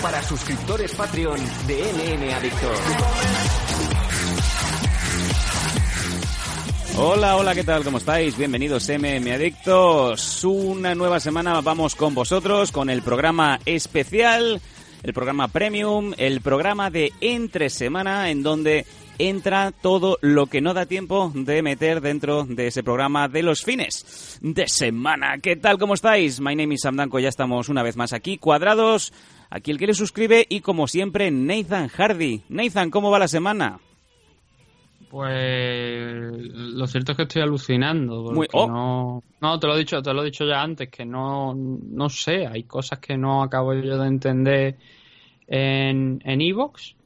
para suscriptores Patreon de NN Adictos. Hola, hola, ¿qué tal? ¿Cómo estáis? Bienvenidos MM Adictos. Una nueva semana vamos con vosotros con el programa especial, el programa premium, el programa de entre semana en donde entra todo lo que no da tiempo de meter dentro de ese programa de los fines de semana. ¿Qué tal? ¿Cómo estáis? My name is Sam Danko, ya estamos una vez más aquí, cuadrados. Aquí el que le suscribe y como siempre Nathan Hardy. Nathan, ¿cómo va la semana? Pues lo cierto es que estoy alucinando. Porque oh. no, no, te lo he dicho, te lo he dicho ya antes, que no, no sé, hay cosas que no acabo yo de entender en en Evox,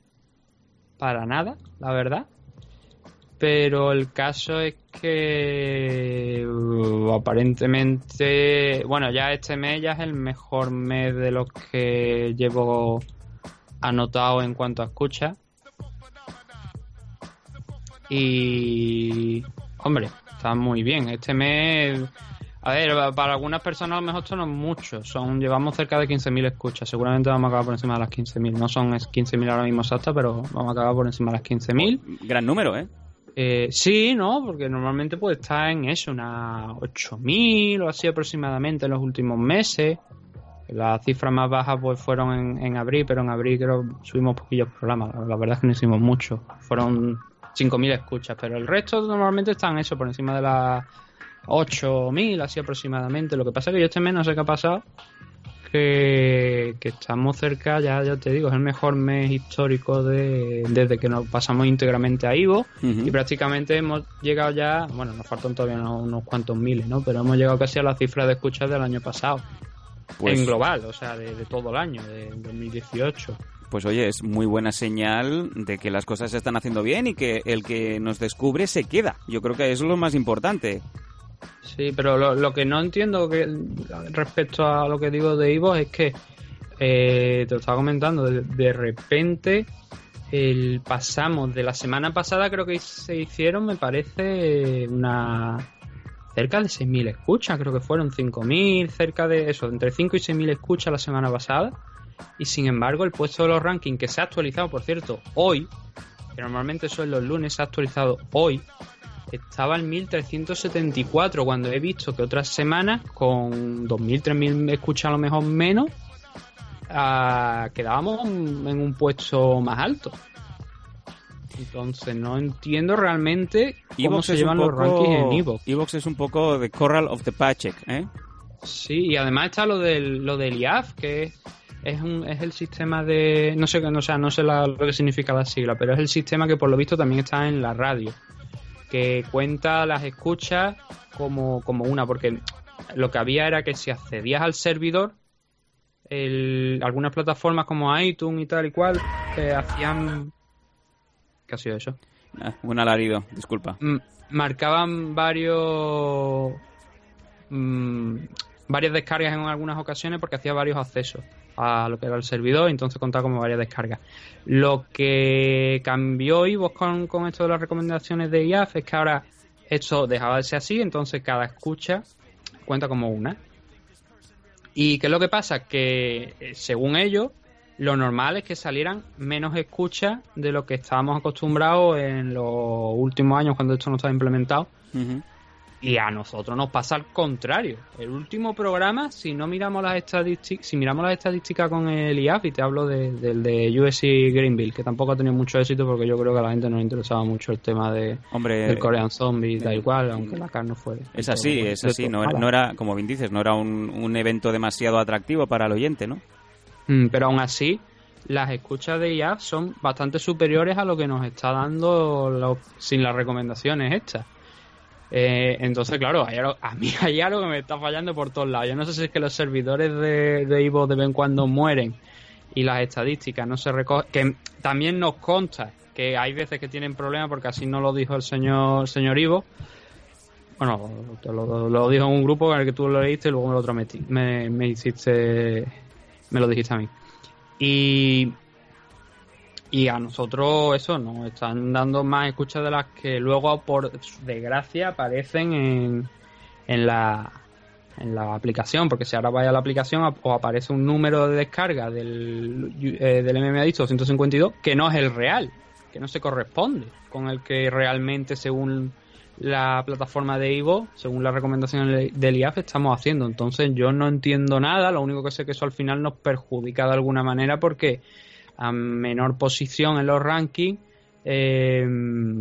para nada, la verdad. Pero el caso es que uh, aparentemente, bueno, ya este mes ya es el mejor mes de los que llevo anotado en cuanto a escucha. Y, hombre, está muy bien. Este mes, a ver, para algunas personas a lo mejor esto no es mucho. Son, llevamos cerca de 15.000 escuchas. Seguramente vamos a acabar por encima de las 15.000. No son 15.000 ahora mismo exactas, pero vamos a acabar por encima de las 15.000. Gran número, ¿eh? Eh, sí, ¿no? Porque normalmente pues está en eso, unas 8.000 o así aproximadamente en los últimos meses. Las cifras más bajas pues fueron en, en abril, pero en abril creo subimos poquillos programas. La verdad es que no hicimos mucho. Fueron 5.000 escuchas, pero el resto normalmente están eso, por encima de las 8.000, así aproximadamente. Lo que pasa es que yo este mes no sé qué ha pasado, que, que estamos cerca, ya, ya te digo, es el mejor mes histórico de, desde que nos pasamos íntegramente a Ivo y prácticamente hemos llegado ya, bueno, nos faltan todavía unos, unos cuantos miles, ¿no? Pero hemos llegado casi a la cifra de escuchas del año pasado, Pues, en global, o sea, de, de todo el año, de 2018. pues oye, es muy buena señal de que las cosas se están haciendo bien y que el que nos descubre se queda. Yo creo que es lo más importante. Sí, pero lo, lo que no entiendo que respecto a lo que digo de Ivo es que eh, te lo estaba comentando, de, repente el, pasamos de la semana pasada, creo que se hicieron, me parece, una cerca de 6.000 escuchas, creo que fueron 5.000, cerca de eso, entre 5 y 6.000 escuchas la semana pasada. Y sin embargo, el puesto de los rankings que se ha actualizado, por cierto, hoy, que normalmente es los lunes, se ha actualizado hoy, estaba en 1374 cuando he visto que otras semanas con 2000, 3000 escuchas a lo mejor menos ah, quedábamos en un puesto más alto. Entonces no entiendo realmente cómo Evox se llevan los rankings en Evox. Evox es un poco de Corral of the Paycheck, ¿eh? Sí, y además está lo del, lo del IAF, que es, un, es el sistema de... No sé, no, o sea, no sé la- lo que significa la sigla, pero es el sistema que por lo visto también está en la radio, que cuenta las escuchas como, como una, porque lo que había era que si accedías al servidor, el- algunas plataformas como iTunes y tal y cual, que hacían... ¿Qué ha sido eso? Ah, un alarido, disculpa. Mm, marcaban varios mm, varias descargas en algunas ocasiones porque hacía varios accesos a lo que era el servidor entonces contaba como varias descargas. Lo que cambió Ivox con, con esto de las recomendaciones de IAF es que ahora esto dejaba de ser así, entonces cada escucha cuenta como una. ¿Y qué es lo que pasa? Que eh, según ellos, lo normal es que salieran menos escuchas de lo que estábamos acostumbrados en los últimos años cuando esto no estaba implementado. Ujú. Y a nosotros nos pasa al contrario. El último programa, si no miramos las estadísticas, si miramos las estadísticas con el IAF, y te hablo de- del de USC Greenville, que tampoco ha tenido mucho éxito porque yo creo que a la gente no le interesaba mucho el tema de, Hombre, del Korean Zombie tal y cual, aunque la carne fue. es así, es así. No era, no era, como bien dices, no era un, un evento demasiado atractivo para el oyente, ¿no? Mm, Pero aún así, las escuchas de IAF son bastante superiores a lo que nos está dando lo- sin las recomendaciones estas. Eh, entonces, claro, hay a mí hay algo que me está fallando por todos lados. Yo no sé si es que los servidores de, Ivo de vez en cuando mueren y las estadísticas no se recogen. Que también nos consta que hay veces que tienen problemas porque así no lo dijo el señor, señor Ivo. Bueno, lo, dijo en un grupo en el que tú lo leíste y luego me lo otro me, me hiciste, me lo dijiste a mí. Y, y a nosotros eso nos están dando más escuchas de las que luego por desgracia aparecen en, en la en la aplicación, porque si ahora vaya a la aplicación os aparece un número de descarga del, eh, del MMA 252 que no es el real, que no se corresponde con el que realmente según la plataforma de Ivo, según la recomendación del IAF, estamos haciendo. Entonces yo no entiendo nada, lo único que sé que eso al final nos perjudica de alguna manera porque a menor posición en los rankings, eh,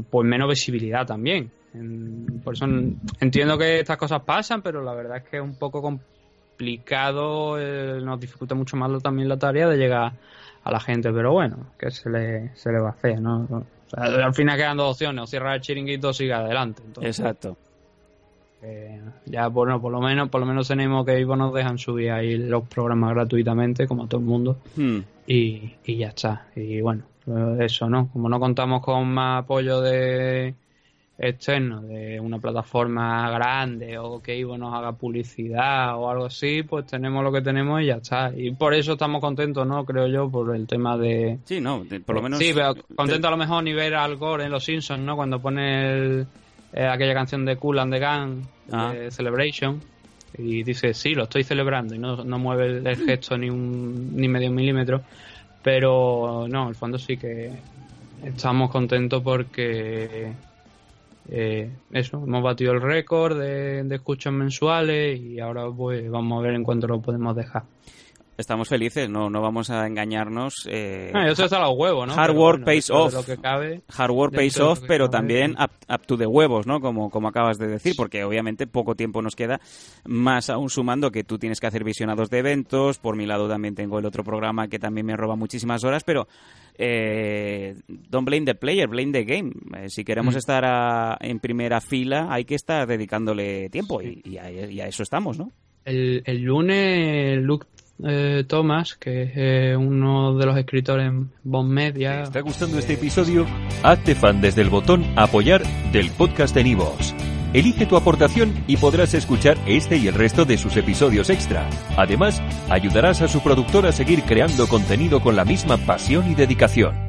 pues menos visibilidad también. Por eso entiendo que estas cosas pasan, pero la verdad es que es un poco complicado, eh, nos dificulta mucho más también la tarea de llegar a la gente, pero bueno, que se le, se le va a hacer, ¿no? al final quedan dos opciones, o cierra el chiringuito o sigue adelante. Exacto. Eh, ya bueno, por lo menos, por lo menos tenemos que Ivo nos dejan subir ahí los programas gratuitamente, como todo el mundo, hmm. y, y ya está. Y bueno, eso, ¿no? Como no contamos con más apoyo de externo de una plataforma grande o que Ivo nos haga publicidad o algo así, pues tenemos lo que tenemos y ya está. Y por eso estamos contentos, ¿no? Creo yo, por el tema de... Sí, no, por lo menos... Sí, pero contento a lo mejor ni ver al Gore en Los Simpsons, ¿no? Cuando pone eh, aquella canción de Cool and the Gang, ah. Celebration, y dice, sí, lo estoy celebrando, y no, no mueve el, gesto ni un ni medio milímetro, pero no, el fondo sí que estamos contentos porque eh, eso, hemos batido el récord de, escuchas mensuales y ahora pues vamos a ver en cuánto lo podemos dejar. Estamos felices, no, no vamos a engañarnos. Eh, ah, eso está a los huevos, ¿no? Hard work pays off. hard work pays off, pero también up, to the huevos, ¿no? Como, como acabas de decir, porque obviamente poco tiempo nos queda, más aún sumando que tú tienes que hacer visionados de eventos. Por mi lado también tengo el otro programa que también me roba muchísimas horas, pero eh, don't blame the player, blame the game. Eh, si queremos mm. estar en primera fila, hay que estar dedicándole tiempo y, a, eso estamos, ¿no? El, el lunes Luke eh, Thomas, que es eh, uno de los escritores en Bon Media. ¿Te está gustando este episodio? Hazte fan desde el botón apoyar del podcast de Nivos. Elige tu aportación y podrás escuchar este y el resto de sus episodios extra. Además, ayudarás a su productor a seguir creando contenido con la misma pasión y dedicación.